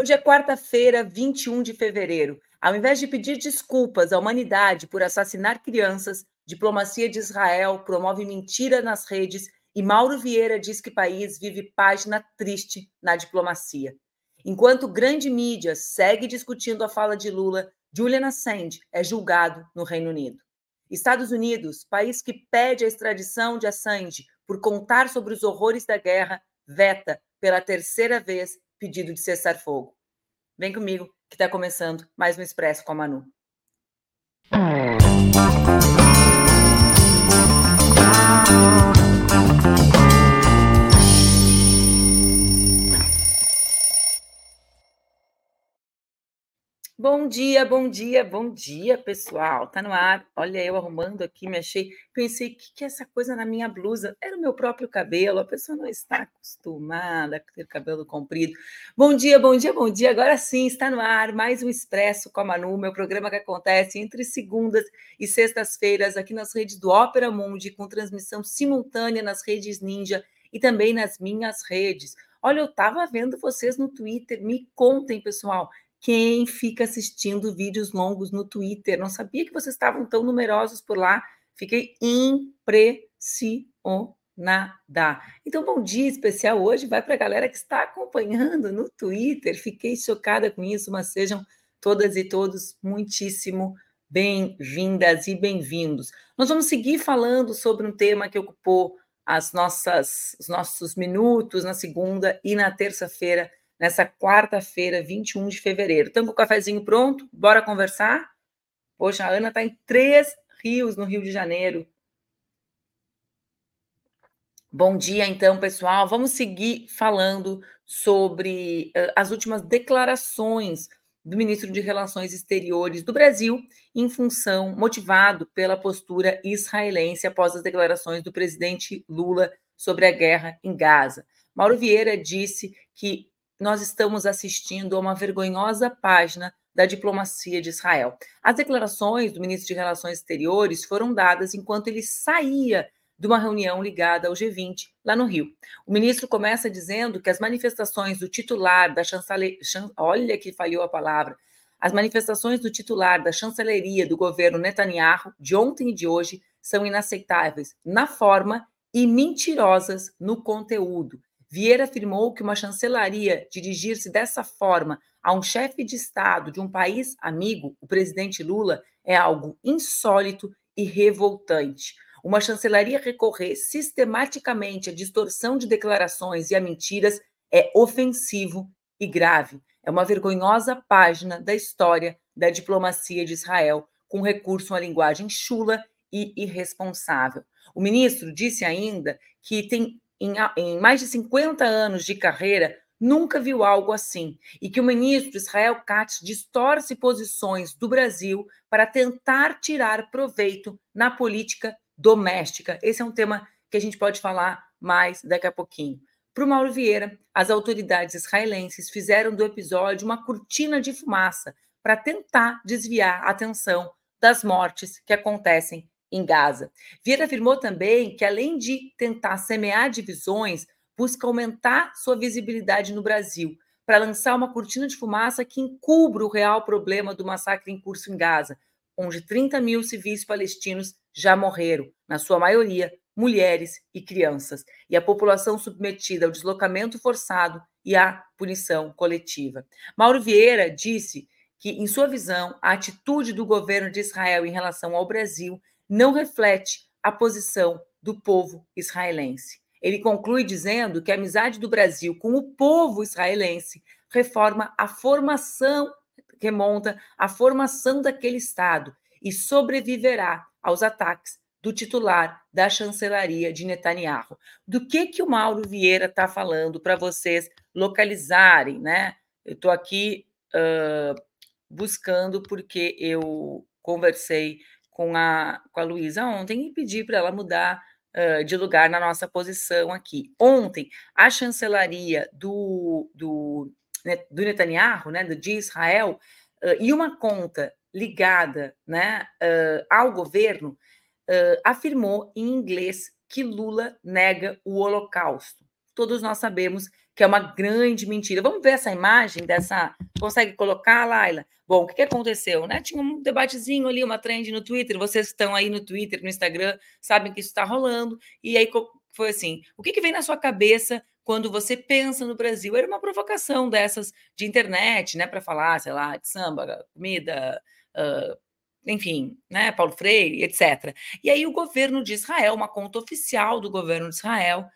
Hoje é quarta-feira, 21 de fevereiro. Ao invés de pedir desculpas à humanidade por assassinar crianças, diplomacia de Israel promove mentira nas redes e Mauro Vieira diz que país vive página triste na diplomacia. Enquanto grande mídia segue discutindo a fala de Lula, Julian Assange é julgado no Reino Unido. Estados Unidos, país que pede a extradição de Assange por contar sobre os horrores da guerra, veta pela terceira vez pedido de cessar fogo. Vem comigo, que está começando mais um Expresso com a Manu. Bom dia, bom dia, bom dia, pessoal. Tá no ar. Olha, eu arrumando aqui, me achei. Pensei, o que, que é essa coisa na minha blusa? Era o meu próprio cabelo. A pessoa não está acostumada a ter cabelo comprido. Bom dia, bom dia, bom dia. Agora sim, está no ar mais um Expresso com a Manu, meu programa que acontece entre segundas e sextas-feiras aqui nas redes do Ópera Mundi, com transmissão simultânea nas redes Ninja e também nas minhas redes. Olha, eu estava vendo vocês no Twitter. Me contem, pessoal quem fica assistindo vídeos longos no Twitter. Não sabia que vocês estavam tão numerosos por lá. Fiquei impressionada. Então, bom dia especial hoje vai para a galera que está acompanhando no Twitter. Fiquei chocada com isso, mas sejam todas e todos muitíssimo bem-vindas e bem-vindos. Nós vamos seguir falando sobre um tema que ocupou as nossas, os nossos minutos na segunda e na terça-feira nessa quarta-feira, 21 de fevereiro. Estamos com o cafezinho pronto? Bora conversar? Poxa, a Ana está em Três Rios, no Rio de Janeiro. Bom dia, então, pessoal. Vamos seguir falando sobre uh, as últimas declarações do ministro de Relações Exteriores do Brasil, em função, motivado pela postura israelense após as declarações do presidente Lula sobre a guerra em Gaza. Mauro Vieira disse que nós estamos assistindo a uma vergonhosa página da diplomacia de Israel. As declarações do ministro de Relações Exteriores foram dadas enquanto ele saía de uma reunião ligada ao G20 lá no Rio. O ministro começa dizendo que as manifestações do titular da chancelaria, olha que falhou a palavra, as manifestações do titular da chancelaria do governo Netanyahu de ontem e de hoje são inaceitáveis na forma e mentirosas no conteúdo. Vieira afirmou que uma chancelaria dirigir-se dessa forma a um chefe de Estado de um país amigo, o presidente Lula, é algo insólito e revoltante. Uma chancelaria recorrer sistematicamente à distorção de declarações e a mentiras é ofensivo e grave. É uma vergonhosa página da história da diplomacia de Israel, com recurso à linguagem chula e irresponsável. O ministro disse ainda que tem em, em mais de 50 anos de carreira, nunca viu algo assim, e que o ministro Israel Katz distorce posições do Brasil para tentar tirar proveito na política doméstica. Esse é um tema que a gente pode falar mais daqui a pouquinho. Para o Mauro Vieira, as autoridades israelenses fizeram do episódio uma cortina de fumaça para tentar desviar a atenção das mortes que acontecem em Gaza. Vieira afirmou também que, além de tentar semear divisões, busca aumentar sua visibilidade no Brasil para lançar uma cortina de fumaça que encubra o real problema do massacre em curso em Gaza, onde 30 mil civis palestinos já morreram, na sua maioria mulheres e crianças, e a população submetida ao deslocamento forçado e à punição coletiva. Mauro Vieira disse que, em sua visão, a atitude do governo de Israel em relação ao Brasil não reflete a posição do povo israelense. Ele conclui dizendo que a amizade do Brasil com o povo israelense reforma a formação, remonta a formação daquele Estado e sobreviverá aos ataques do titular da chancelaria de Netanyahu. Do que que o Mauro Vieira está falando para vocês localizarem, né? Eu estou aqui uh, buscando porque eu conversei com a, com a Luísa ontem e pedi para ela mudar uh, de lugar na nossa posição aqui. Ontem, a chancelaria do, do, do Netanyahu, né, de Israel, uh, e uma conta ligada né, uh, ao governo, afirmou em inglês que Lula nega o Holocausto. Todos nós sabemos que é uma grande mentira. Vamos ver essa imagem dessa. Consegue colocar, Laila? Bom, o que, que aconteceu? Né? Tinha um debatezinho ali, uma trend no Twitter. Vocês estão aí no Twitter, no Instagram, sabem que isso está rolando. E aí foi assim: o que, que vem na sua cabeça quando você pensa no Brasil? Era uma provocação dessas de internet, né? Para falar, sei lá, de samba, comida. Uh, enfim, né, Paulo Freire, etc. E aí o governo de Israel, uma conta oficial do governo de Israel,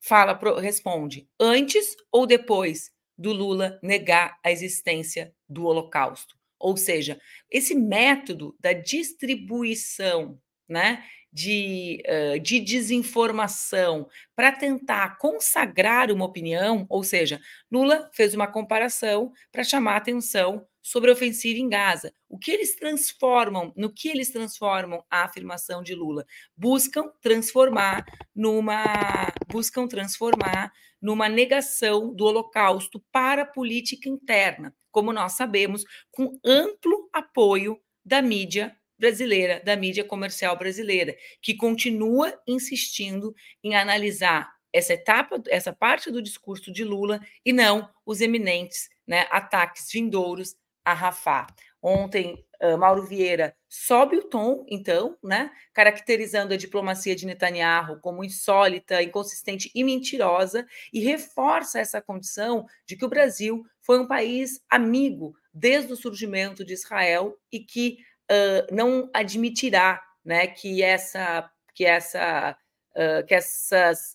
fala, responde, antes ou depois do Lula negar a existência do Holocausto? Ou seja, esse método da distribuição, né, de, de desinformação para tentar consagrar uma opinião, ou seja, Lula fez uma comparação para chamar atenção sobre a ofensiva em Gaza. O que eles transformam, no que eles transformam a afirmação de Lula? Buscam transformar numa buscam transformar numa negação do Holocausto para a política interna, como nós sabemos, com amplo apoio da mídia brasileira, da mídia comercial brasileira, que continua insistindo em analisar essa etapa, essa parte do discurso de Lula e não os eminentes né, ataques vindouros a Rafah. Ontem, uh, Mauro Vieira sobe o tom, então, né, caracterizando a diplomacia de Netanyahu como insólita, inconsistente e mentirosa, e reforça essa condição de que o Brasil foi um país amigo desde o surgimento de Israel e que uh, não admitirá né, que essa que essa uh, que essas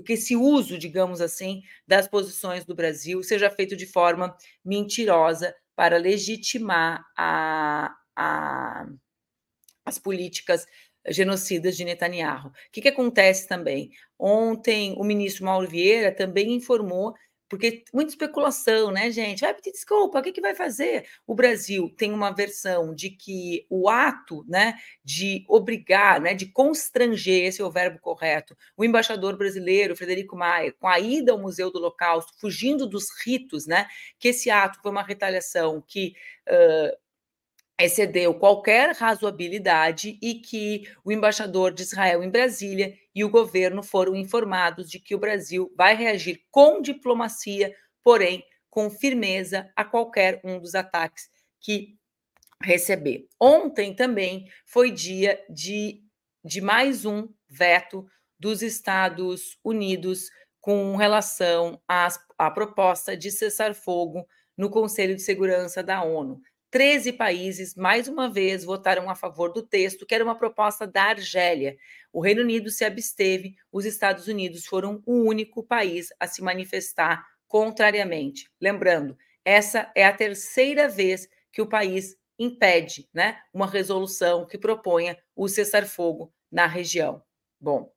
que esse uso, digamos assim, das posições do Brasil seja feito de forma mentirosa para legitimar a, a, as políticas genocidas de Netanyahu. O que, que acontece também? Ontem, o ministro Mauro Vieira também informou porque muita especulação, né, gente? Vai pedir desculpa, o que, que vai fazer? O Brasil tem uma versão de que o ato né, de obrigar, né, de constranger, esse é o verbo correto, o embaixador brasileiro, Frederico Maia, com a ida ao Museu do Holocausto, fugindo dos ritos, né, que esse ato foi uma retaliação que uh, excedeu qualquer razoabilidade e que o embaixador de Israel em Brasília e o governo foram informados de que o Brasil vai reagir com diplomacia, porém com firmeza a qualquer um dos ataques que receber. Ontem também foi dia de, de mais um veto dos Estados Unidos com relação à proposta de cessar fogo no Conselho de Segurança da ONU. 13 países, mais uma vez, votaram a favor do texto, que era uma proposta da Argélia. O Reino Unido se absteve, os Estados Unidos foram o único país a se manifestar contrariamente. Lembrando, essa é a terceira vez que o país impede né, uma resolução que proponha o cessar-fogo na região. Bom,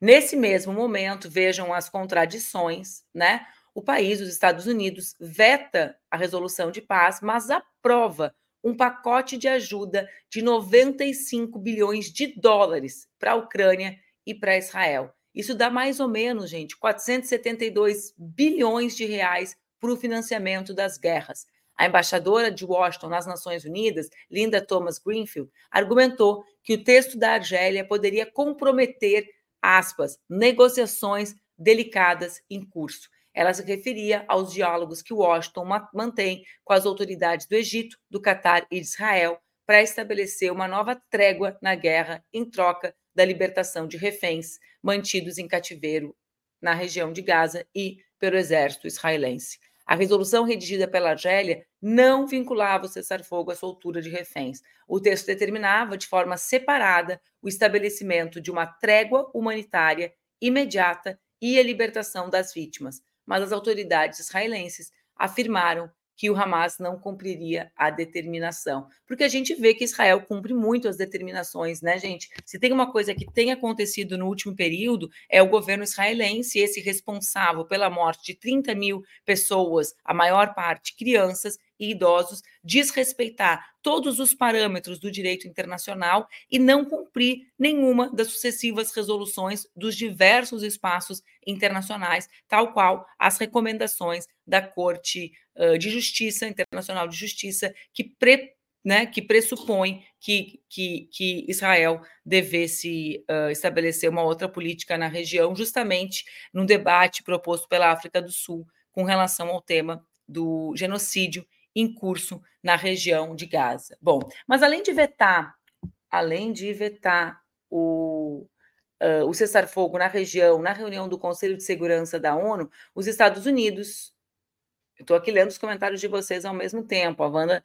nesse mesmo momento, vejam as contradições, né? O país, os Estados Unidos, veta a resolução de paz, mas aprova um pacote de ajuda de 95 bilhões de dólares para a Ucrânia e para Israel. Isso dá mais ou menos, gente, 472 bilhões de reais para o financiamento das guerras. A embaixadora de Washington nas Nações Unidas, Linda Thomas Greenfield, argumentou que o texto da Argélia poderia comprometer, aspas, negociações delicadas em curso. Ela se referia aos diálogos que Washington mantém com as autoridades do Egito, do Catar e de Israel para estabelecer uma nova trégua na guerra em troca da libertação de reféns mantidos em cativeiro na região de Gaza e pelo exército israelense. A resolução redigida pela Argélia não vinculava o cessar-fogo à soltura de reféns. O texto determinava de forma separada o estabelecimento de uma trégua humanitária imediata e a libertação das vítimas, mas as autoridades israelenses afirmaram que o Hamas não cumpriria a determinação. Porque a gente vê que Israel cumpre muito as determinações, né, gente? Se tem uma coisa que tem acontecido no último período, é o governo israelense, esse responsável pela morte de 30 mil pessoas, a maior parte crianças, e idosos desrespeitar todos os parâmetros do direito internacional e não cumprir nenhuma das sucessivas resoluções dos diversos espaços internacionais, tal qual as recomendações da Corte de Justiça Internacional de Justiça, que pre né, que pressupõe que, que, que Israel devesse uh, estabelecer uma outra política na região, justamente num debate proposto pela África do Sul com relação ao tema do genocídio em curso na região de Gaza. Bom, mas além de vetar, além de vetar o, uh, o cessar-fogo na região, na reunião do Conselho de Segurança da ONU, os Estados Unidos. Estou aqui lendo os comentários de vocês ao mesmo tempo. A Wanda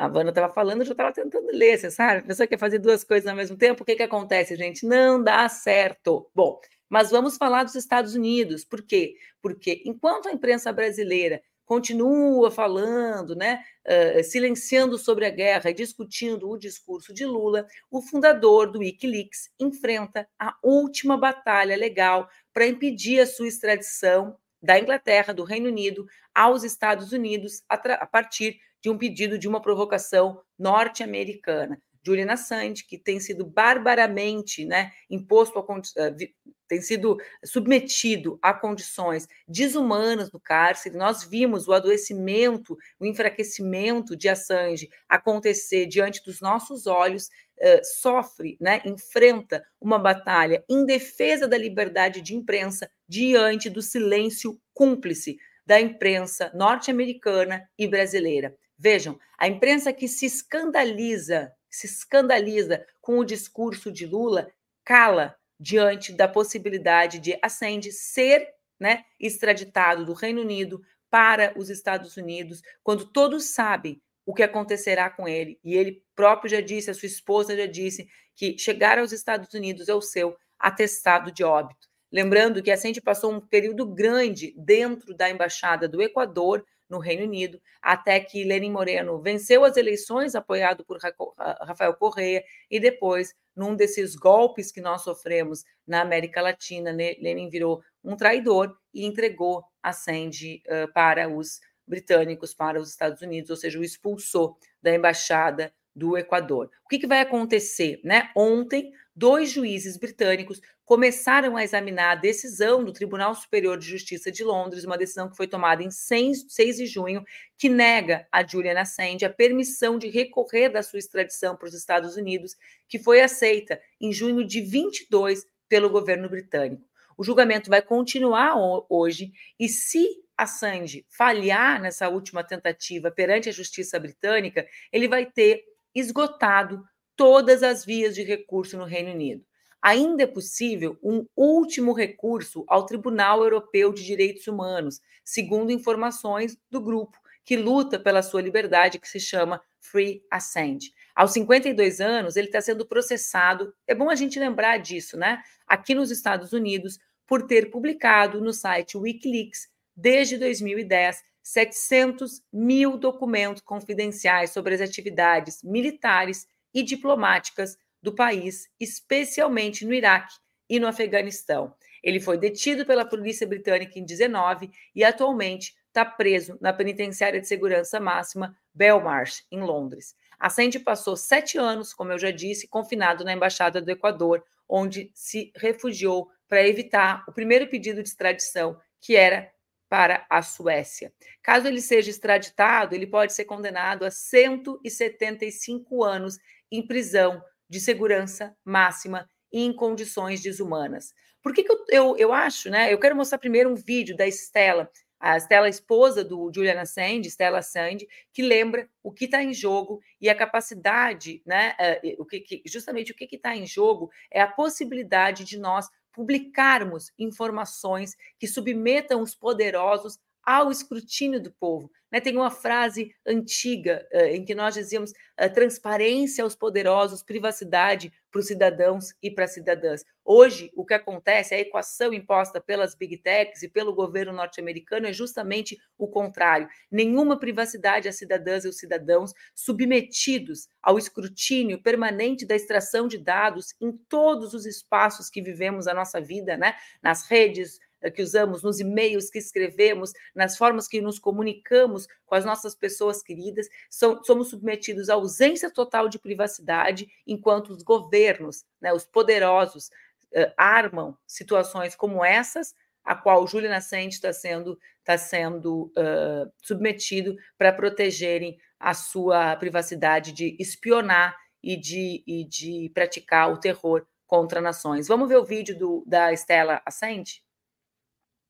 a Vana estava falando, eu já estava tentando ler, você sabe? A pessoa quer fazer duas coisas ao mesmo tempo, o que, que acontece, gente? Não dá certo. Bom, mas vamos falar dos Estados Unidos. Por quê? Porque enquanto a imprensa brasileira continua falando, né, uh, silenciando sobre a guerra e discutindo o discurso de Lula, o fundador do WikiLeaks enfrenta a última batalha legal para impedir a sua extradição da Inglaterra, do Reino Unido, aos Estados Unidos a, a partir de um pedido de uma provocação norte-americana. Julian Assange, que tem sido barbaramente né, imposto, a, eh, tem sido submetido a condições desumanas no cárcere. Nós vimos o adoecimento, o enfraquecimento de Assange acontecer diante dos nossos olhos, uh, sofre, né, enfrenta uma batalha em defesa da liberdade de imprensa diante do silêncio cúmplice da imprensa norte-americana e brasileira. Vejam, a imprensa que se escandaliza, se escandaliza com o discurso de Lula, cala diante da possibilidade de Assange ser né, extraditado do Reino Unido para os Estados Unidos, quando todos sabem o que acontecerá com ele. E ele próprio já disse, a sua esposa já disse, que chegar aos Estados Unidos é o seu atestado de óbito. Lembrando que Assange passou um período grande dentro da embaixada do Equador, no Reino Unido, até que Lenin Moreno venceu as eleições, apoiado por Rafael Correa, e depois, num desses golpes que nós sofremos na América Latina, Lenin virou um traidor e entregou a Sandy uh, para os britânicos, para os Estados Unidos, ou seja, o expulsou da embaixada do Equador. O que, que vai acontecer? Né? Ontem, dois juízes britânicos começaram a examinar a decisão do Tribunal Superior de Justiça de Londres, uma decisão que foi tomada em 6, 6 de junho, que nega a Julian Assange a permissão de recorrer da sua extradição para os Estados Unidos, que foi aceita em junho de 22 pelo governo britânico. O julgamento vai continuar hoje e se Assange falhar nessa última tentativa perante a justiça britânica, ele vai ter esgotado todas as vias de recurso no Reino Unido. Ainda é possível um último recurso ao Tribunal Europeu de Direitos Humanos, segundo informações do grupo que luta pela sua liberdade, que se chama Free Ascend. Aos 52 anos, ele está sendo processado, é bom a gente lembrar disso, né? Aqui nos Estados Unidos, por ter publicado no site Wikileaks, desde 2010, 700 mil documentos confidenciais sobre as atividades militares e diplomáticas do país, especialmente no Iraque e no Afeganistão. Ele foi detido pela polícia britânica em 19 e atualmente está preso na penitenciária de segurança máxima Belmarsh, em Londres. Assange passou sete anos, como eu já disse, confinado na Embaixada do Equador, onde se refugiou para evitar o primeiro pedido de extradição, que era para a Suécia. Caso ele seja extraditado, ele pode ser condenado a 175 anos em prisão de segurança máxima e em condições desumanas. Por que, que eu, eu, eu, acho, né? Eu quero mostrar primeiro um vídeo da Estela, a Estela, esposa do Julian Assange, Stella Sandy, que lembra o que está em jogo e a capacidade, né? Eh, o que, justamente o que está em jogo é a possibilidade de nós publicarmos informações que submetam os poderosos ao escrutínio do povo. Né? Tem uma frase antiga uh, em que nós dizíamos uh, transparência aos poderosos, privacidade para os cidadãos e para as cidadãs. Hoje, o que acontece, a equação imposta pelas big techs e pelo governo norte-americano é justamente o contrário. Nenhuma privacidade às cidadãs e aos cidadãos submetidos ao escrutínio permanente da extração de dados em todos os espaços que vivemos a nossa vida, né? nas redes, que usamos, nos e-mails que escrevemos, nas formas que nos comunicamos com as nossas pessoas queridas, são, somos submetidos à ausência total de privacidade, enquanto os governos, né, os poderosos, uh, armam situações como essas a qual Julian Assange está sendo, tá sendo uh, submetido para protegerem a sua privacidade de espionar e de, e de praticar o terror contra nações. Vamos ver o vídeo do, da Estela Assange?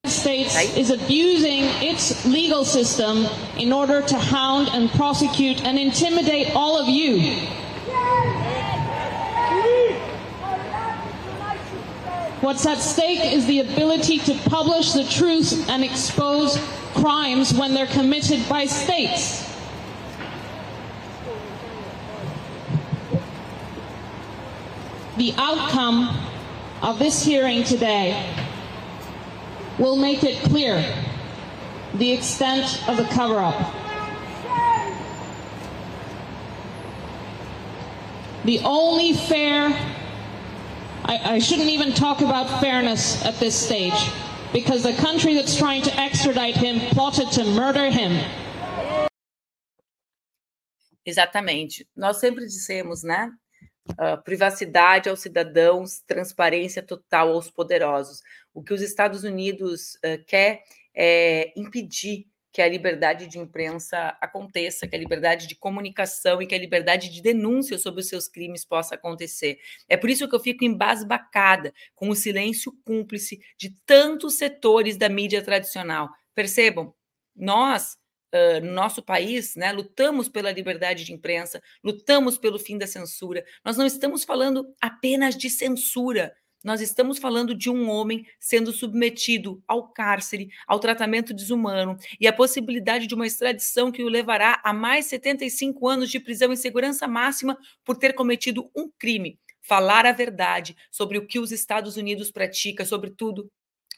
States is abusing its legal system in order to hound and prosecute and intimidate all of you. What's at stake is the ability to publish the truth and expose crimes when they're committed by states. The outcome of this hearing today will make it clear the extent of the cover up. The only fair, I, I, shouldn't even talk about fairness at this stage, because the country that's trying to extradite him plotted to murder him. Exatamente. Nós sempre dissemos, né? Uh, privacidade aos cidadãos, transparência total aos poderosos. O que os Estados Unidos uh, quer é impedir que a liberdade de imprensa aconteça, que a liberdade de comunicação e que a liberdade de denúncia sobre os seus crimes possa acontecer. É por isso que eu fico embasbacada com o silêncio cúmplice de tantos setores da mídia tradicional. Percebam, nós Uh, no nosso país, né, lutamos pela liberdade de imprensa, lutamos pelo fim da censura. Nós não estamos falando apenas de censura, nós estamos falando de um homem sendo submetido ao cárcere, ao tratamento desumano e a possibilidade de uma extradição que o levará a mais 75 anos de prisão em segurança máxima por ter cometido um crime. Falar a verdade sobre o que os Estados Unidos pratica, sobretudo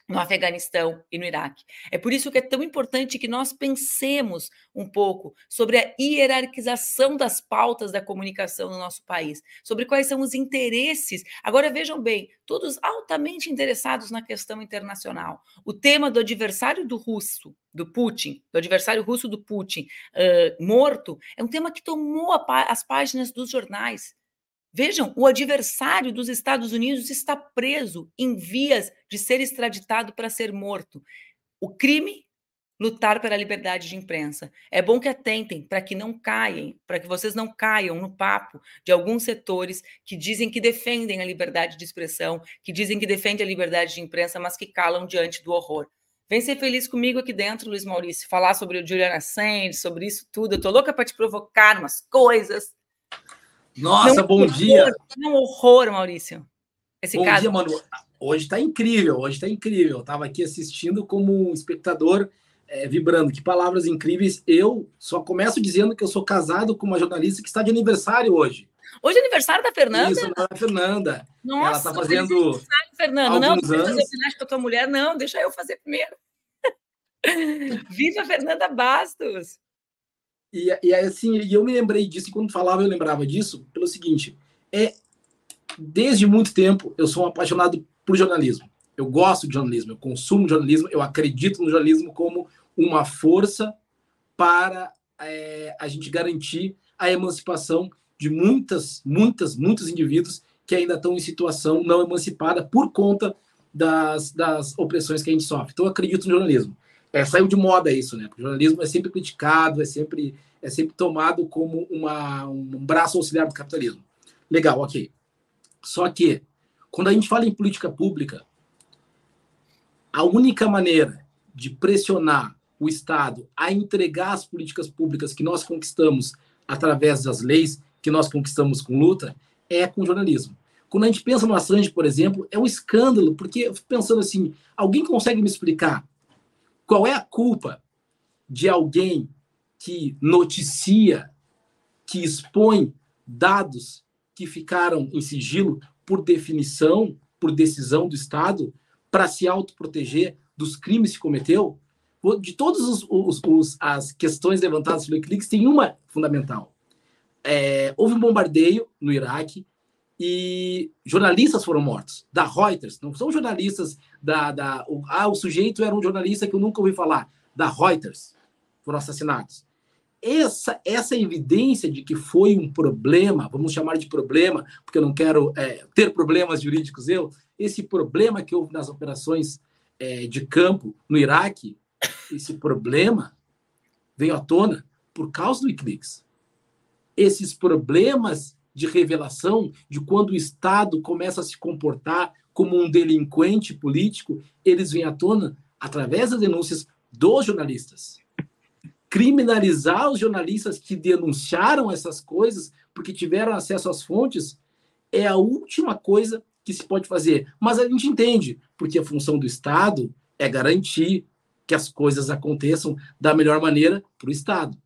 no Afeganistão e no Iraque. É por isso que é tão importante que nós pensemos um pouco sobre a hierarquização das pautas da comunicação no nosso país, sobre quais são os interesses. Agora vejam bem, todos altamente interessados na questão internacional. O tema do adversário do russo, do Putin, do adversário russo do Putin, uh, morto, é um tema que tomou as páginas dos jornais. Vejam, o adversário dos Estados Unidos está preso em vias de ser extraditado para ser morto. O crime lutar pela liberdade de imprensa. É bom que atentem para que não caiam, para que vocês não caiam no papo de alguns setores que dizem que defendem a liberdade de expressão, que dizem que defendem a liberdade de imprensa, mas que calam diante do horror. Vem ser feliz comigo aqui dentro, Luiz Maurício, falar sobre o Julian Assange, sobre isso tudo. Eu tô louca para te provocar umas coisas. Nossa, não bom dia. É um horror, Maurício. Esse bom caso. dia, mano. Hoje está incrível, hoje está incrível. Eu estava aqui assistindo como um espectador é, vibrando. Que palavras incríveis. Eu só começo dizendo que eu sou casado com uma jornalista que está de aniversário hoje. Hoje é aniversário da Fernanda? Isso, da Fernanda. Nossa, ela está fazendo. Fernanda, não, não fazer homenagem para tua mulher, não, deixa eu fazer primeiro. Viva Fernanda Bastos! E, e assim, eu me lembrei disso, e quando falava eu lembrava disso, pelo seguinte, é desde muito tempo eu sou um apaixonado por jornalismo. Eu gosto de jornalismo, eu consumo jornalismo, eu acredito no jornalismo como uma força para é, a gente garantir a emancipação de muitas, muitas, muitos indivíduos que ainda estão em situação não emancipada por conta das, das opressões que a gente sofre. Então, eu acredito no jornalismo é, saiu de moda isso, né? o jornalismo é sempre criticado, é sempre, é sempre tomado como uma, um braço auxiliar do capitalismo. Legal, ok. Só que, quando a gente fala em política pública, a única maneira de pressionar o Estado a entregar as políticas públicas que nós conquistamos através das leis que nós conquistamos com luta é com jornalismo. Quando a gente pensa no Assange, por exemplo, é um escândalo, porque eu fico pensando assim, alguém consegue me explicar qual é a culpa de alguém que noticia, que expõe dados que ficaram em sigilo por definição, por decisão do Estado, para se autoproteger dos crimes que cometeu? De todas as questões levantadas pelo Wikileaks, tem uma fundamental. É, houve um bombardeio no Iraque e jornalistas foram mortos, da Reuters, não são jornalistas da. da o, ah, o sujeito era um jornalista que eu nunca ouvi falar, da Reuters, foram assassinados. Essa, essa evidência de que foi um problema, vamos chamar de problema, porque eu não quero é, ter problemas jurídicos eu, esse problema que houve nas operações é, de campo no Iraque, esse problema veio à tona por causa do Wikileaks. Esses problemas de revelação de quando o Estado começa a se comportar como um delinquente político, eles vêm à tona através das denúncias dos jornalistas. Criminalizar os jornalistas que denunciaram essas coisas porque tiveram acesso às fontes é a última coisa que se pode fazer. Mas a gente entende, porque a função do Estado é garantir que as coisas aconteçam da melhor maneira para o Estado.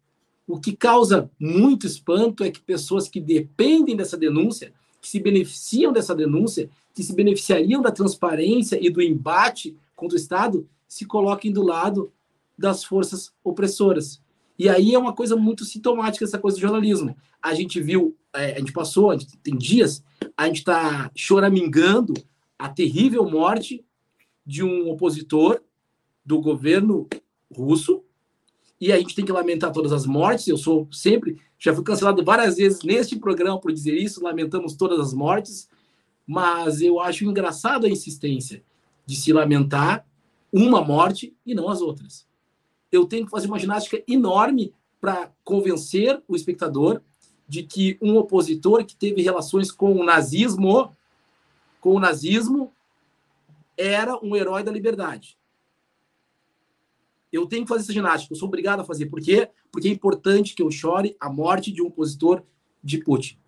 O que causa muito espanto é que pessoas que dependem dessa denúncia, que se beneficiam dessa denúncia, que se beneficiariam da transparência e do embate contra o Estado, se coloquem do lado das forças opressoras. E aí é uma coisa muito sintomática essa coisa do jornalismo. A gente viu, é, a gente passou, a gente, tem dias, a gente está choramingando a terrível morte de um opositor do governo russo, e a gente tem que lamentar todas as mortes. Eu sou sempre, já fui cancelado várias vezes neste programa por dizer isso, lamentamos todas as mortes, mas eu acho engraçado a insistência de se lamentar uma morte e não as outras. Eu tenho que fazer uma ginástica enorme para convencer o espectador de que um opositor que teve relações com o nazismo, com o nazismo, era um herói da liberdade. Eu tenho que fazer essa ginástica, eu sou obrigado a fazer. Por quê? Porque é importante que eu chore a morte de um opositor de Putin.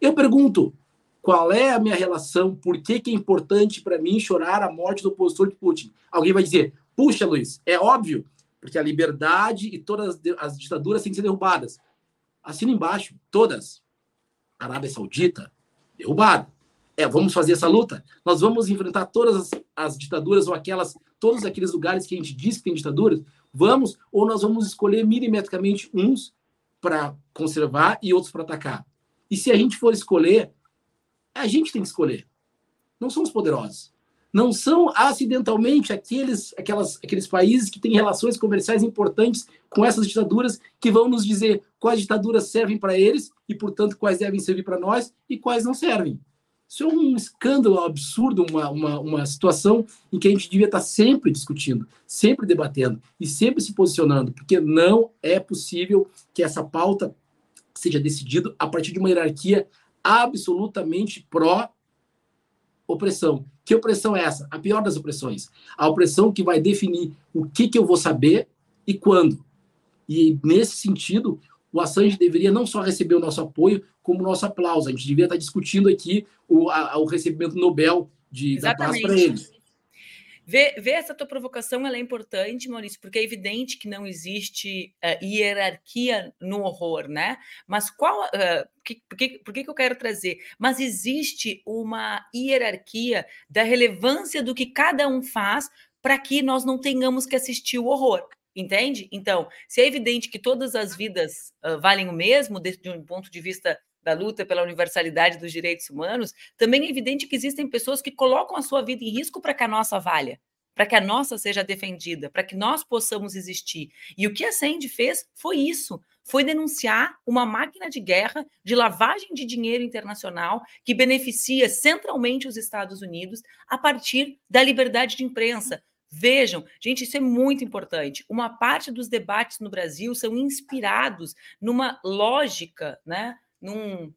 Eu pergunto, qual é a minha relação? Por que, que é importante para mim chorar a morte do opositor de Putin? Alguém vai dizer, puxa, Luiz, é óbvio, porque a liberdade e todas as ditaduras têm que ser derrubadas. Assina embaixo, todas. Arábia Saudita, derrubada. É, vamos fazer essa luta. Nós vamos enfrentar todas as, as, ditaduras ou aquelas, todos aqueles lugares que a gente diz que tem ditaduras. Vamos, ou nós vamos escolher milimetricamente uns para conservar e outros para atacar. E se a gente for escolher, a gente tem que escolher. Não são os poderosos. Não são acidentalmente aqueles, aquelas, aqueles países que têm relações comerciais importantes com essas ditaduras que vão nos dizer quais ditaduras servem para eles e, portanto, quais devem servir para nós e quais não servem. Isso é um escândalo absurdo, uma, uma, uma situação em que a gente devia estar sempre discutindo, sempre debatendo e sempre se posicionando, porque não é possível que essa pauta seja decidida a partir de uma hierarquia absolutamente pró-opressão. Que opressão é essa? A pior das opressões. A opressão que vai definir o que, que eu vou saber e quando. E, nesse sentido, o Assange deveria não só receber o nosso apoio, como o nosso aplauso. A gente devia estar discutindo aqui o, a, o recebimento Nobel de, da paz para ele. Ver, ver, essa tua provocação ela é importante, Maurício, porque é evidente que não existe uh, hierarquia no horror, né? Mas qual. Uh, que, por, que, por que, que eu quero trazer? Mas existe uma hierarquia da relevância do que cada um faz para que nós não tenhamos que assistir o horror. Entende? Então, se é evidente que todas as vidas uh, valem o mesmo, desde um ponto de vista da luta pela universalidade dos direitos humanos, também é evidente que existem pessoas que colocam a sua vida em risco para que a nossa valha, para que a nossa seja defendida, para que nós possamos existir. E o que a Sandy fez foi isso, foi denunciar uma máquina de guerra de lavagem de dinheiro internacional que beneficia centralmente os Estados Unidos a partir da liberdade de imprensa, Vejam, gente, isso é muito importante. Uma parte dos debates no Brasil são inspirados numa lógica, né? Num,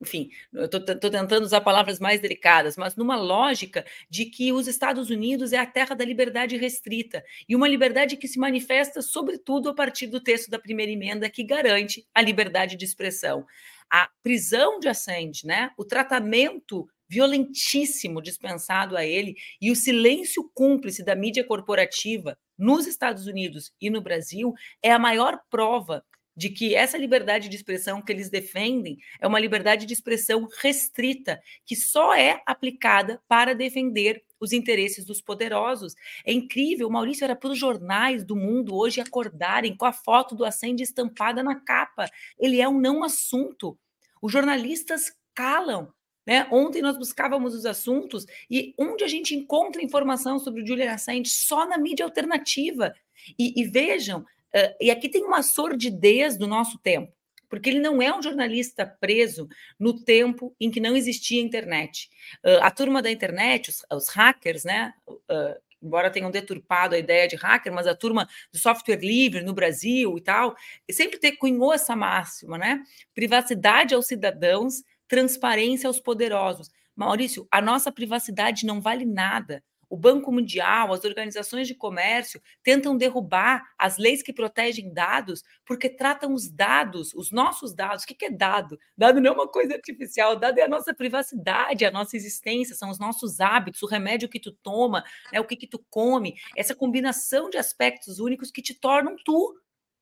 enfim, eu estou tentando usar palavras mais delicadas, mas numa lógica de que os Estados Unidos é a terra da liberdade restrita e uma liberdade que se manifesta, sobretudo, a partir do texto da primeira emenda que garante a liberdade de expressão. A prisão de Assange, né, o tratamento violentíssimo dispensado a ele e o silêncio cúmplice da mídia corporativa nos Estados Unidos e no Brasil é a maior prova de que essa liberdade de expressão que eles defendem é uma liberdade de expressão restrita, que só é aplicada para defender os interesses dos poderosos. É incrível, Maurício era para os jornais do mundo hoje acordarem com a foto do Assange estampada na capa. Ele é um não assunto. Os jornalistas calam. Né? Ontem nós buscávamos os assuntos e onde a gente encontra informação sobre o Julian Assange? Só na mídia alternativa. E, e vejam, uh, e aqui tem uma sordidez do nosso tempo, porque ele não é um jornalista preso no tempo em que não existia internet. Uh, a turma da internet, os, os hackers, né? Uh, embora tenham deturpado a ideia de hacker, mas a turma do software livre no Brasil e tal, sempre ter, cunhou essa máxima, né? Privacidade aos cidadãos, transparência aos poderosos. Maurício, a nossa privacidade não vale nada o Banco Mundial, as organizações de comércio tentam derrubar as leis que protegem dados porque tratam os dados, os nossos dados. O que é dado? Dado não é uma coisa artificial, dado é a nossa privacidade, a nossa existência, são os nossos hábitos, o remédio que tu toma, né, o que, que tu come, essa combinação de aspectos únicos que te tornam tu.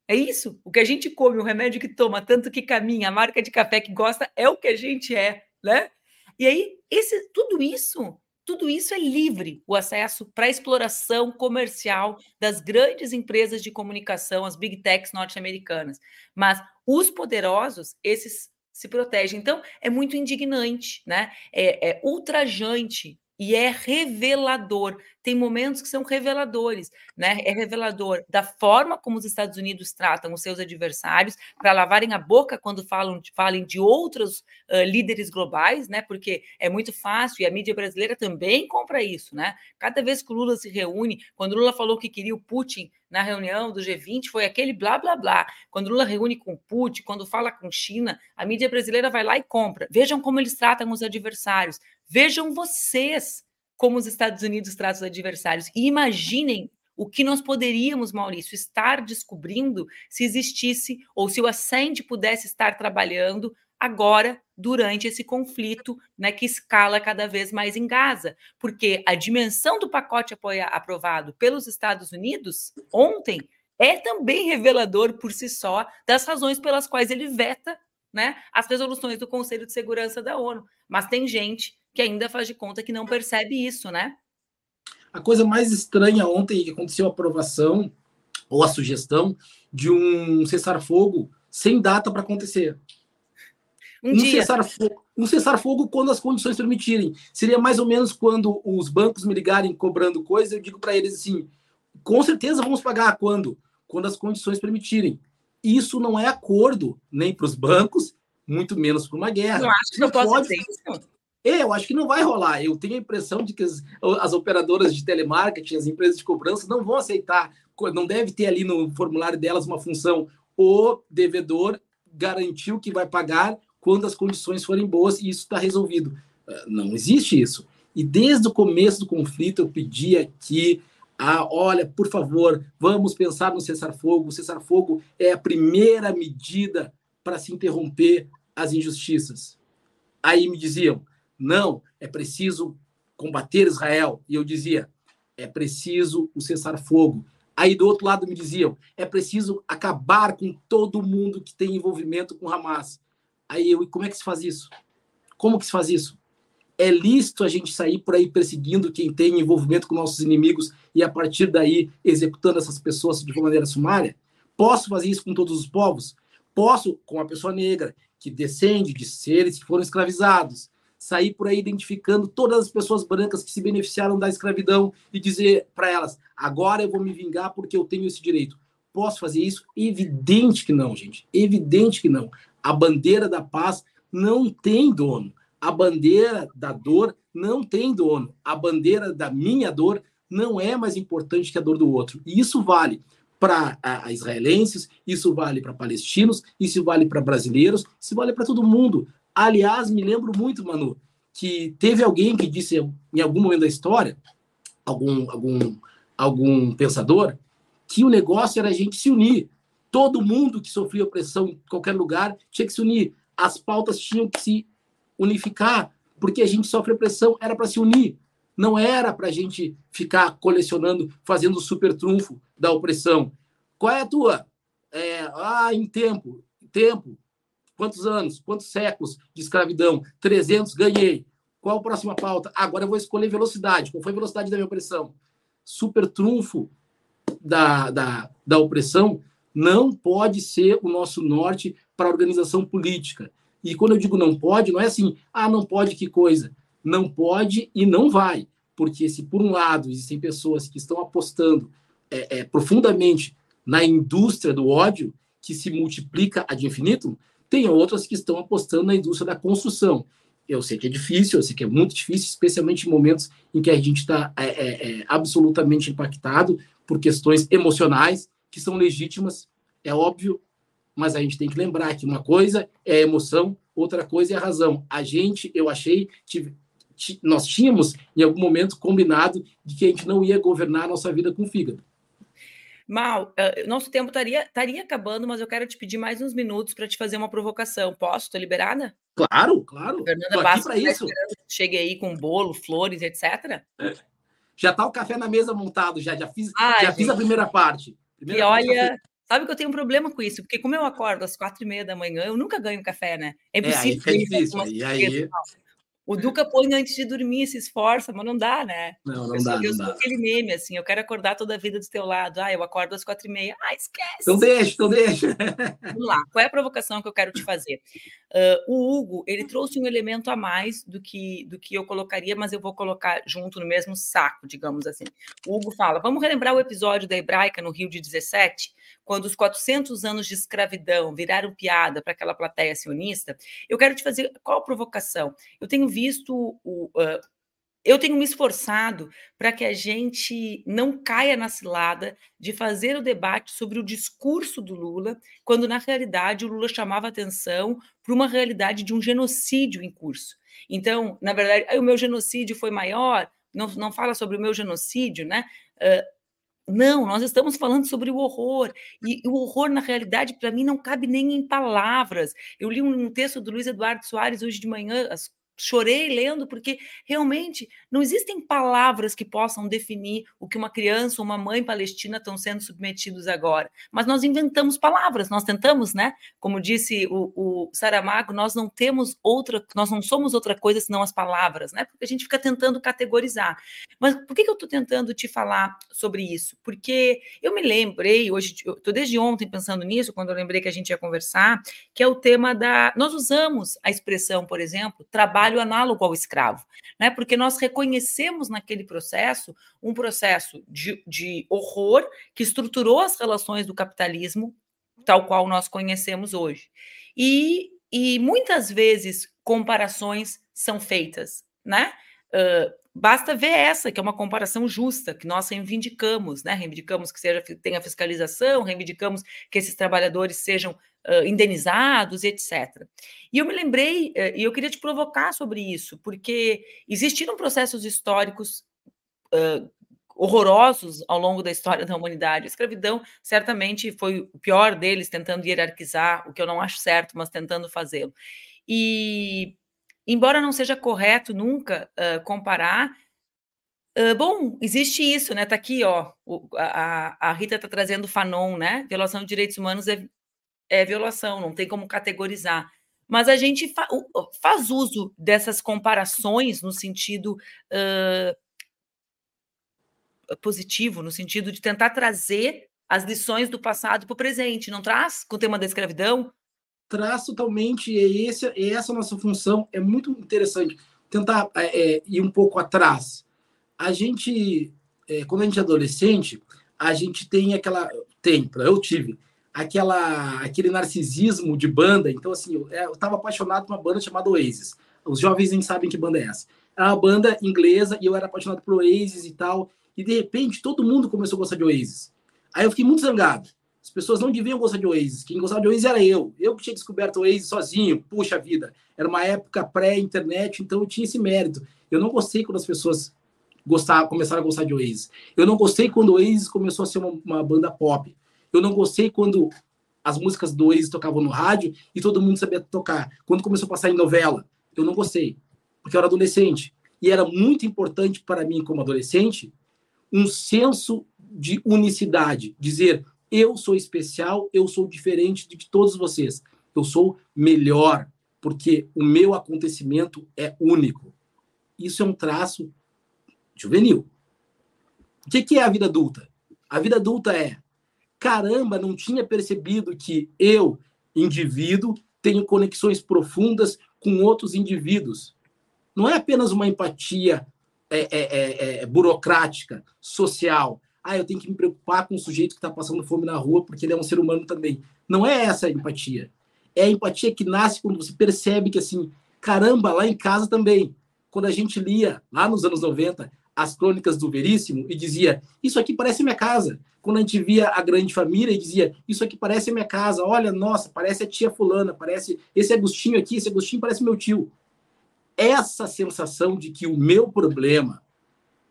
É isso? O que a gente come, o remédio que toma, tanto que caminha, a marca de café que gosta, é o que a gente é, né? E aí, esse, tudo isso tudo isso é livre, o acesso para exploração comercial das grandes empresas de comunicação, as big techs norte-americanas. Mas os poderosos, esses se protegem. Então, é muito indignante, né? É, é ultrajante e é revelador. Tem momentos que são reveladores, né? É revelador da forma como os Estados Unidos tratam os seus adversários para lavarem a boca quando falam falem de outros uh, líderes globais, né? Porque é muito fácil e a mídia brasileira também compra isso, né? Cada vez que o Lula se reúne, quando o Lula falou que queria o Putin na reunião do G20 foi aquele blá blá blá. Quando Lula reúne com Putin, quando fala com China, a mídia brasileira vai lá e compra. Vejam como eles tratam os adversários. Vejam vocês como os Estados Unidos tratam os adversários. E imaginem o que nós poderíamos, Maurício, estar descobrindo se existisse ou se o Ascend pudesse estar trabalhando agora durante esse conflito né, que escala cada vez mais em Gaza, porque a dimensão do pacote aprovado pelos Estados Unidos ontem é também revelador por si só das razões pelas quais ele veta né, as resoluções do Conselho de Segurança da ONU. Mas tem gente que ainda faz de conta que não percebe isso, né? A coisa mais estranha ontem que aconteceu a aprovação ou a sugestão de um cessar-fogo sem data para acontecer. Um, um cessar-fogo um cessar-fogo quando as condições permitirem. Seria mais ou menos quando os bancos me ligarem cobrando coisa, eu digo para eles assim: com certeza vamos pagar quando? Quando as condições permitirem. Isso não é acordo nem para os bancos, muito menos para uma guerra. Não acho que não pode ser isso. É, eu acho que não vai rolar. Eu tenho a impressão de que as, as operadoras de telemarketing, as empresas de cobrança, não vão aceitar. Não deve ter ali no formulário delas uma função. O devedor garantiu que vai pagar quando as condições forem boas e isso está resolvido. Ah, não existe isso. E desde o começo do conflito eu pedi aqui, ah, olha, por favor, vamos pensar no cessar-fogo. O cessar-fogo é a primeira medida para se interromper as injustiças. Aí me diziam, não, é preciso combater Israel. E eu dizia, é preciso o cessar-fogo. Aí do outro lado me diziam, é preciso acabar com todo mundo que tem envolvimento com Hamas. Aí eu, e como é que se faz isso? Como que se faz isso? É lícito a gente sair por aí perseguindo quem tem envolvimento com nossos inimigos e a partir daí executando essas pessoas de uma maneira sumária? Posso fazer isso com todos os povos? Posso com a pessoa negra que descende de seres que foram escravizados, sair por aí identificando todas as pessoas brancas que se beneficiaram da escravidão e dizer para elas: agora eu vou me vingar porque eu tenho esse direito. Posso fazer isso? Evidente que não, gente. Evidente que não. A bandeira da paz não tem dono. A bandeira da dor não tem dono. A bandeira da minha dor não é mais importante que a dor do outro. E isso vale para israelenses, isso vale para palestinos, isso vale para brasileiros, isso vale para todo mundo. Aliás, me lembro muito, Manu, que teve alguém que disse em algum momento da história, algum, algum, algum pensador, que o negócio era a gente se unir. Todo mundo que sofria opressão em qualquer lugar tinha que se unir. As pautas tinham que se unificar, porque a gente sofre opressão, era para se unir. Não era para a gente ficar colecionando, fazendo super trunfo da opressão. Qual é a tua? É, ah, em tempo. Tempo. Quantos anos? Quantos séculos de escravidão? 300, ganhei. Qual a próxima pauta? Agora eu vou escolher velocidade. Qual foi a velocidade da minha opressão? Super trunfo da, da, da opressão não pode ser o nosso norte para a organização política. E quando eu digo não pode, não é assim, ah, não pode, que coisa. Não pode e não vai. Porque se, por um lado, existem pessoas que estão apostando é, é, profundamente na indústria do ódio, que se multiplica ad infinitum, tem outras que estão apostando na indústria da construção. eu sei que é difícil, eu sei que é muito difícil, especialmente em momentos em que a gente está é, é, é, absolutamente impactado por questões emocionais que são legítimas, é óbvio, mas a gente tem que lembrar que uma coisa é a emoção, outra coisa é a razão. A gente, eu achei, tive, nós tínhamos em algum momento combinado de que a gente não ia governar a nossa vida com fígado. Mal, uh, nosso tempo estaria estaria acabando, mas eu quero te pedir mais uns minutos para te fazer uma provocação. Posso? Estou liberada? Claro, claro. Fernanda Bastos para isso. Cheguei aí com bolo, flores, etc. É. Já está o café na mesa montado, já, já fiz, Ai, já fiz a primeira parte. Primeira e olha, sabe que eu tenho um problema com isso, porque como eu acordo às quatro e meia da manhã, eu nunca ganho café, né? É impossível. É, aí difícil. E aí, o Duca põe antes de dormir, se esforça, mas não dá, né? Não, não eu dá. Sou, eu sou dá. aquele meme, assim, eu quero acordar toda a vida do teu lado. Ah, eu acordo às quatro e meia. Ah, esquece. Então deixa, então deixa. Vamos lá, qual é a provocação que eu quero te fazer? Uh, o Hugo, ele trouxe um elemento a mais do que, do que eu colocaria, mas eu vou colocar junto no mesmo saco, digamos assim. O Hugo fala, vamos relembrar o episódio da Hebraica no Rio de 17? quando os 400 anos de escravidão viraram piada para aquela plateia sionista, eu quero te fazer qual a provocação? Eu tenho visto o. Uh, eu tenho me esforçado para que a gente não caia na cilada de fazer o debate sobre o discurso do Lula, quando na realidade o Lula chamava atenção para uma realidade de um genocídio em curso. Então, na verdade, o meu genocídio foi maior, não, não fala sobre o meu genocídio, né? Uh, não, nós estamos falando sobre o horror. E o horror, na realidade, para mim, não cabe nem em palavras. Eu li um texto do Luiz Eduardo Soares hoje de manhã, às chorei lendo, porque realmente não existem palavras que possam definir o que uma criança ou uma mãe palestina estão sendo submetidos agora. Mas nós inventamos palavras, nós tentamos, né? Como disse o, o Saramago, nós não temos outra, nós não somos outra coisa senão as palavras, né? Porque a gente fica tentando categorizar. Mas por que, que eu estou tentando te falar sobre isso? Porque eu me lembrei, hoje, estou desde ontem pensando nisso, quando eu lembrei que a gente ia conversar, que é o tema da. Nós usamos a expressão, por exemplo, trabalho trabalho análogo ao escravo, né? Porque nós reconhecemos naquele processo um processo de, de horror que estruturou as relações do capitalismo tal qual nós conhecemos hoje. E, e muitas vezes comparações são feitas, né? Uh, basta ver essa, que é uma comparação justa, que nós reivindicamos, né? Reivindicamos que seja, tenha fiscalização, reivindicamos que esses trabalhadores sejam uh, indenizados, etc. E eu me lembrei, uh, e eu queria te provocar sobre isso, porque existiram processos históricos uh, horrorosos ao longo da história da humanidade. A escravidão certamente foi o pior deles, tentando hierarquizar, o que eu não acho certo, mas tentando fazê-lo. E, embora não seja correto nunca comparar, Uh, bom, existe isso, né? Tá aqui, ó. O, a, a Rita tá trazendo Fanon, né? Violação de direitos humanos é é violação, não tem como categorizar. Mas a gente fa faz uso dessas comparações no sentido uh, positivo, no sentido de tentar trazer as lições do passado para o presente, não traz com o tema da escravidão? Traz totalmente, é, esse, é essa nossa função, é muito interessante tentar é, é, ir um pouco atrás. A gente, é, quando a gente é adolescente, a gente tem aquela, tem, eu tive, aquela, aquele narcisismo de banda. Então, assim, eu é, estava apaixonado por uma banda chamada Oasis. Os jovens nem sabem que banda é essa. Era uma banda inglesa e eu era apaixonado por Oasis e tal. E, de repente, todo mundo começou a gostar de Oasis. Aí eu fiquei muito zangado. As pessoas não deviam gostar de Oasis. Quem gostava de Oasis era eu. Eu que tinha descoberto Oasis sozinho. Puxa vida. Era uma época pré-internet, então eu tinha esse mérito. Eu não gostei quando as pessoas gostaram, começaram a gostar de Oasis. Eu não gostei quando Oasis começou a ser uma, uma banda pop. Eu não gostei quando as músicas do Oasis tocavam no rádio e todo mundo sabia tocar. Quando começou a passar em novela, eu não gostei, porque eu era adolescente. E era muito importante para mim, como adolescente, um senso de unicidade, dizer eu sou especial, eu sou diferente de todos vocês, eu sou melhor, porque o meu acontecimento é único. Isso é um traço juvenil. O que é a vida adulta? A vida adulta é caramba, não tinha percebido que eu, indivíduo, tenho conexões profundas com outros indivíduos. Não é apenas uma empatia é, é, é, é, burocrática, social. Ah, eu tenho que me preocupar com o sujeito que está passando fome na rua porque ele é um ser humano também. Não é essa a empatia. É a empatia que nasce quando você percebe que, assim, Caramba, lá em casa também, quando a gente lia, lá nos anos 90, as crônicas do Veríssimo e dizia: Isso aqui parece minha casa. Quando a gente via a grande família e dizia: Isso aqui parece minha casa. Olha, nossa, parece a tia Fulana, parece esse Agostinho aqui, esse Agostinho parece meu tio. Essa sensação de que o meu problema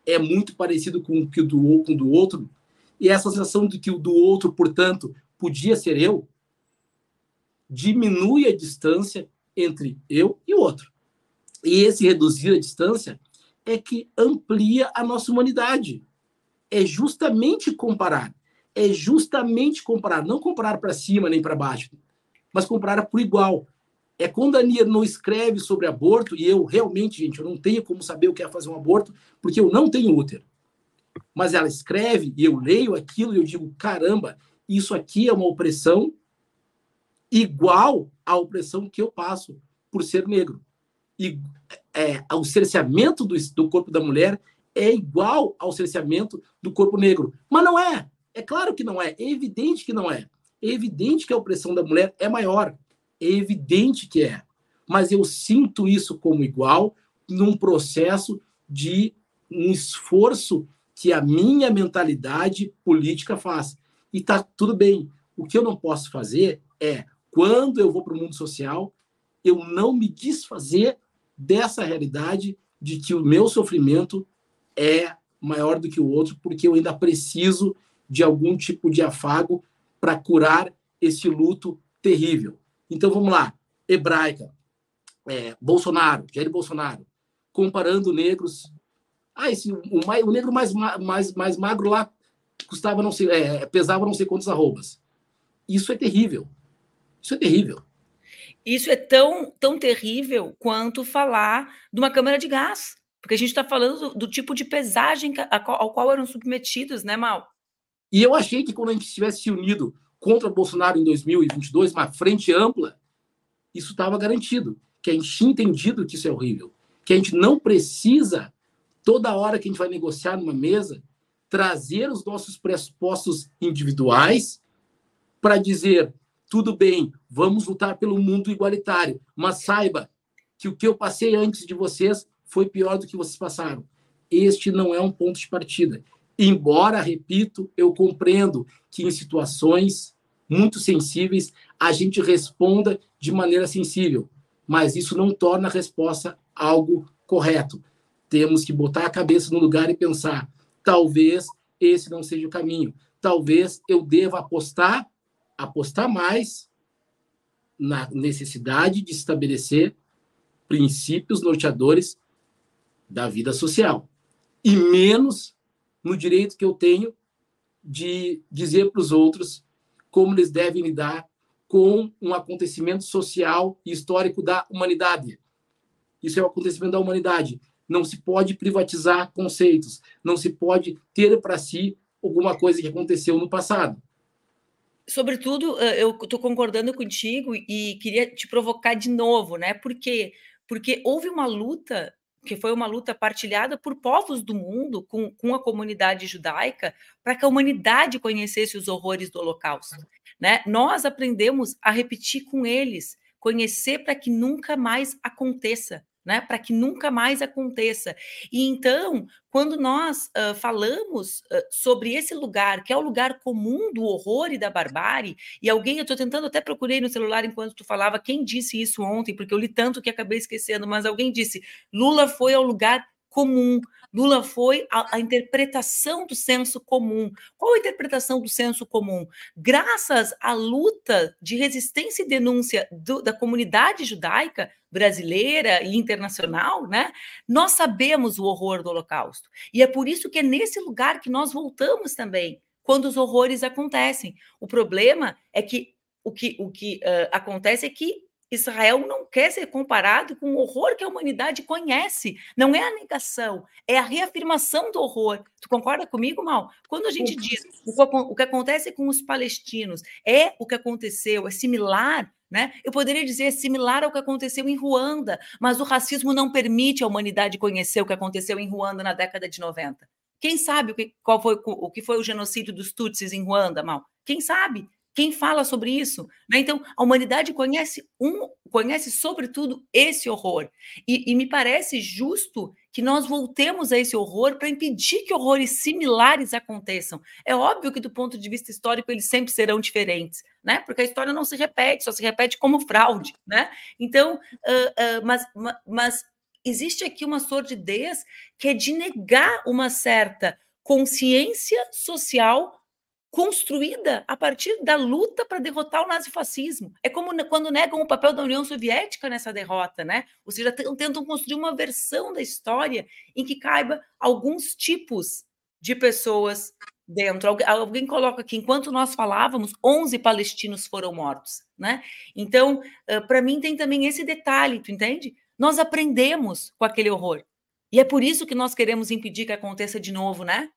é muito parecido com o que do, com do outro, e essa sensação de que o do outro, portanto, podia ser eu, diminui a distância entre eu e o outro. E esse reduzir a distância é que amplia a nossa humanidade. É justamente comparar. É justamente comparar. Não comparar para cima nem para baixo, mas comparar por igual. É quando a Nia não escreve sobre aborto, e eu realmente, gente, eu não tenho como saber o que é fazer um aborto, porque eu não tenho útero. Mas ela escreve, e eu leio aquilo, e eu digo: caramba, isso aqui é uma opressão igual à opressão que eu passo por ser negro. E é, o cerceamento do, do corpo da mulher é igual ao cerceamento do corpo negro. Mas não é. É claro que não é. É evidente que não é. É evidente que a opressão da mulher é maior. É evidente que é. Mas eu sinto isso como igual num processo de um esforço que a minha mentalidade política faz. E tá tudo bem. O que eu não posso fazer é, quando eu vou para o mundo social, eu não me desfazer dessa realidade de que o meu sofrimento é maior do que o outro, porque eu ainda preciso de algum tipo de afago para curar esse luto terrível. Então vamos lá, hebraica, é, Bolsonaro, Jair Bolsonaro, comparando negros. Ah, esse, o, o negro mais, mais, mais magro lá custava não sei, é, pesava não sei quantos arrobas. Isso é terrível. Isso é terrível. Isso é tão, tão terrível quanto falar de uma câmara de gás, porque a gente está falando do, do, tipo de pesagem ao qual eram submetidos, né, Mal? E eu achei que quando a gente tivesse se unido contra Bolsonaro em 2022, uma frente ampla, isso estava garantido, que a gente tinha entendido que isso é horrível, que a gente não precisa, toda hora que a gente vai negociar numa mesa, trazer os nossos pressupostos individuais para dizer tudo bem, vamos lutar pelo mundo igualitário, mas saiba que o que eu passei antes de vocês foi pior do que vocês passaram. Este não é um ponto de partida. Embora, repito, eu compreendo que em situações muito sensíveis a gente responda de maneira sensível, mas isso não torna a resposta algo correto. Temos que botar a cabeça no lugar e pensar: talvez esse não seja o caminho. Talvez eu deva apostar apostar mais na necessidade de estabelecer princípios norteadores da vida social e menos no direito que eu tenho de dizer para os outros como eles devem lidar com um acontecimento social e histórico da humanidade. Isso é um acontecimento da humanidade. Não se pode privatizar conceitos, não se pode ter para si alguma coisa que aconteceu no passado. Sobretudo, eu estou concordando contigo e queria te provocar de novo, né? Por quê? Porque houve uma luta, que foi uma luta partilhada por povos do mundo, com, com a comunidade judaica, para que a humanidade conhecesse os horrores do Holocausto. Né? Nós aprendemos a repetir com eles, conhecer para que nunca mais aconteça né, para que nunca mais aconteça. E então, quando nós uh, falamos uh, sobre esse lugar, que é o lugar comum do horror e da barbárie, e alguém, eu estou tentando até procurei no celular enquanto tu falava, quem disse isso ontem, porque eu li tanto que acabei esquecendo, mas alguém disse: Lula foi ao lugar comum. Lula foi a, a, interpretação do senso comum. Qual a interpretação do senso comum? Graças à luta de resistência e denúncia do, da comunidade judaica brasileira e internacional, né? Nós sabemos o horror do Holocausto. E é por isso que é nesse lugar que nós voltamos também, quando os horrores acontecem. O problema é que o que, o que uh, acontece é que Israel não quer ser comparado com o horror que a humanidade conhece. Não é a negação, é a reafirmação do horror. Tu concorda comigo, Mal? Quando a gente diz o que acontece com os palestinos é o que aconteceu, é similar, né? Eu poderia dizer é similar ao que aconteceu em Ruanda, mas o racismo não permite a humanidade conhecer o que aconteceu em Ruanda na década de 90. Quem sabe o que, qual foi, o que foi o genocídio dos Tutsis em Ruanda, Mal? Quem sabe? Quem fala sobre isso? Né? Então, a humanidade conhece um, conhece sobretudo esse horror. E, e me parece justo que nós voltemos a esse horror para impedir que horrores similares aconteçam. É óbvio que, do ponto de vista histórico, eles sempre serão diferentes, né? Porque a história não se repete, só se repete como fraude, né? Então, uh, uh, mas, mas existe aqui uma sordidez que é de negar uma certa consciência social construída a partir da luta para derrotar o nazifascismo. É como quando negam o papel da União Soviética nessa derrota, né? Ou seja, tentam construir uma versão da história em que caiba alguns tipos de pessoas dentro. Alguém coloca aqui, enquanto nós falávamos, 11 palestinos foram mortos, né? Então, para mim tem também esse detalhe, tu entende? Nós aprendemos com aquele horror. E é por isso que nós queremos impedir que aconteça de novo, né?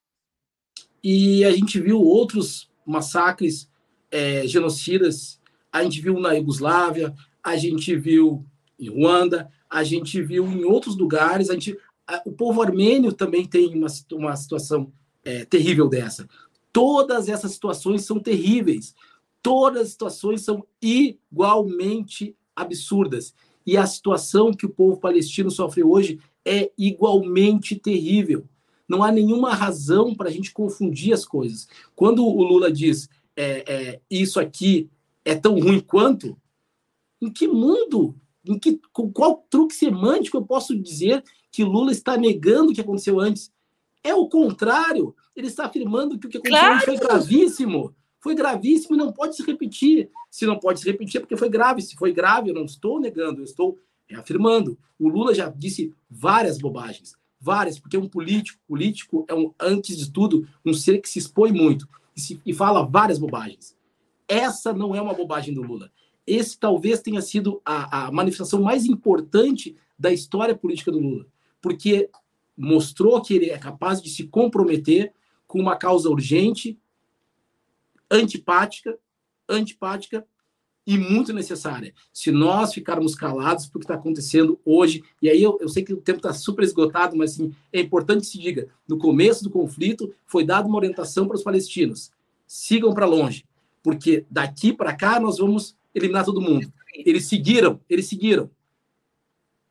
E a gente viu outros massacres é, genocidas. A gente viu na Iugoslávia, a gente viu em Ruanda, a gente viu em outros lugares. A gente, a, o povo armênio também tem uma, uma situação é, terrível dessa. Todas essas situações são terríveis. Todas as situações são igualmente absurdas. E a situação que o povo palestino sofre hoje é igualmente terrível. Não há nenhuma razão para a gente confundir as coisas. Quando o Lula diz é, é, isso aqui é tão ruim quanto, em que mundo, em que, com qual truque semântico eu posso dizer que Lula está negando o que aconteceu antes? É o contrário. Ele está afirmando que o que aconteceu claro. antes foi gravíssimo. Foi gravíssimo e não pode se repetir. Se não pode se repetir, é porque foi grave. Se foi grave, eu não estou negando, eu estou afirmando. O Lula já disse várias bobagens várias, porque um político, político é um, antes de tudo, um ser que se expõe muito e, se, e fala várias bobagens. Essa não é uma bobagem do Lula. Esse talvez tenha sido a, a manifestação mais importante da história política do Lula, porque mostrou que ele é capaz de se comprometer com uma causa urgente, antipática, antipática e muito necessária. Se nós ficarmos calados porque está acontecendo hoje, e aí eu, eu sei que o tempo está super esgotado, mas assim, é importante que se diga: no começo do conflito foi dada uma orientação para os palestinos: sigam para longe, porque daqui para cá nós vamos eliminar todo mundo. Eles seguiram, eles seguiram.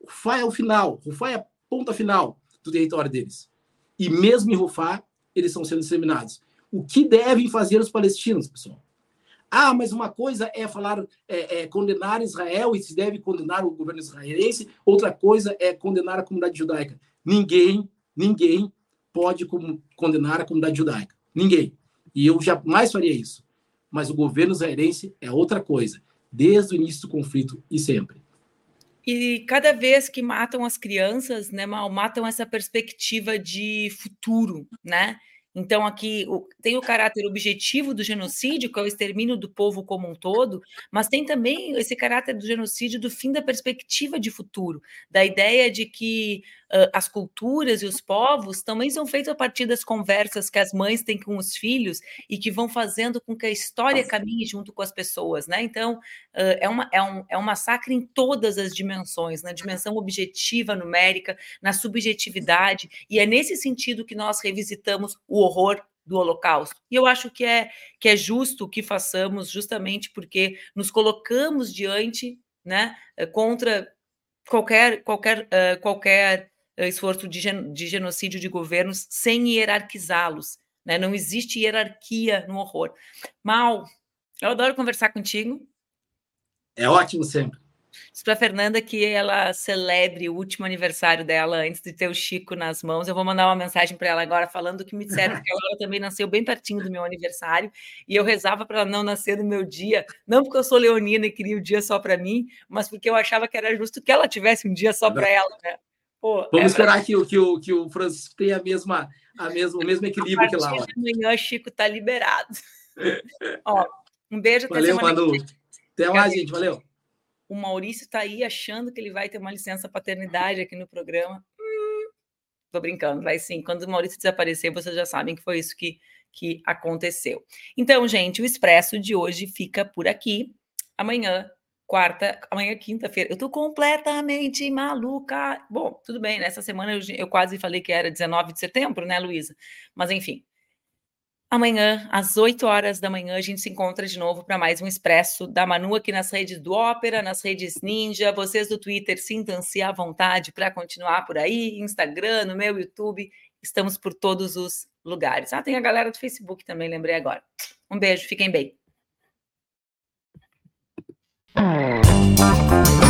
Rufá é o final, Rufá é a ponta final do território deles. E mesmo em Rufá, eles estão sendo disseminados. O que devem fazer os palestinos, pessoal? Ah, mas uma coisa é falar, é, é, condenar Israel e se deve condenar o governo israelense, outra coisa é condenar a comunidade judaica. Ninguém, ninguém pode condenar a comunidade judaica. Ninguém. E eu jamais faria isso. Mas o governo israelense é outra coisa, desde o início do conflito e sempre. E cada vez que matam as crianças, né, mal matam essa perspectiva de futuro, né? Então, aqui o, tem o caráter objetivo do genocídio, que é o extermínio do povo como um todo, mas tem também esse caráter do genocídio do fim da perspectiva de futuro, da ideia de que as culturas e os povos também são feitos a partir das conversas que as mães têm com os filhos e que vão fazendo com que a história caminhe junto com as pessoas, né? Então, é, uma, é, um, é um massacre em todas as dimensões, na dimensão objetiva, numérica, na subjetividade, e é nesse sentido que nós revisitamos o horror do Holocausto. E eu acho que é que é justo que façamos, justamente porque nos colocamos diante, né, contra qualquer qualquer uh, qualquer esforço de, gen de genocídio de governos sem hierarquizá-los. Né? Não existe hierarquia no horror. Mal, eu adoro conversar contigo. É ótimo sempre. Diz para a Fernanda que ela celebre o último aniversário dela antes de ter o Chico nas mãos. Eu vou mandar uma mensagem para ela agora falando que me disseram que ela também nasceu bem pertinho do meu aniversário e eu rezava para ela não nascer no meu dia, não porque eu sou leonina e queria o um dia só para mim, mas porque eu achava que era justo que ela tivesse um dia só para ela, né? Pô, Vamos é esperar que, que, o, que o Francisco tenha a mesma, a mesma, o mesmo equilíbrio que lá. Amanhã, Chico tá liberado. Ó, um beijo até Valeu, Manu. Até mais, gente. Valeu. O Maurício está aí achando que ele vai ter uma licença paternidade aqui no programa. Hum, tô brincando, vai sim. Quando o Maurício desaparecer, vocês já sabem que foi isso que, que aconteceu. Então, gente, o Expresso de hoje fica por aqui. Amanhã quarta, amanhã é quinta-feira. Eu tô completamente maluca. Bom, tudo bem, nessa semana eu, eu, quase falei que era 19 de setembro, né, Luísa? Mas enfim. Amanhã, às 8 horas da manhã, a gente se encontra de novo para mais um Expresso da Manu aqui nas redes do Ópera, nas redes Ninja. Vocês do Twitter, sintam-se à vontade para continuar por aí, Instagram, no meu YouTube. Estamos por todos os lugares. Ah, tem a galera do Facebook também, lembrei agora. Um beijo, fiquem bem. Música